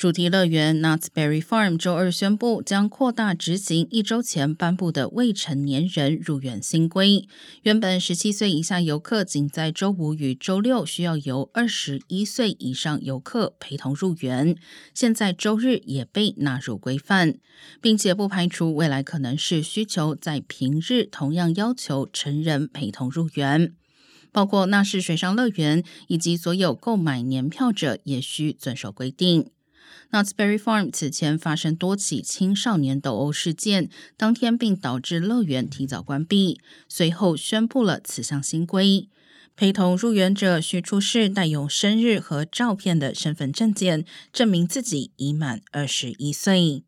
主题乐园 Knott's Berry Farm 周二宣布，将扩大执行一周前颁布的未成年人入园新规。原本十七岁以下游客仅在周五与周六需要由二十一岁以上游客陪同入园，现在周日也被纳入规范，并且不排除未来可能是需求在平日同样要求成人陪同入园。包括纳氏水上乐园以及所有购买年票者也需遵守规定。Knott's Berry Farm 此前发生多起青少年斗殴事件，当天并导致乐园提早关闭。随后宣布了此项新规：陪同入园者需出示带有生日和照片的身份证件，证明自己已满二十一岁。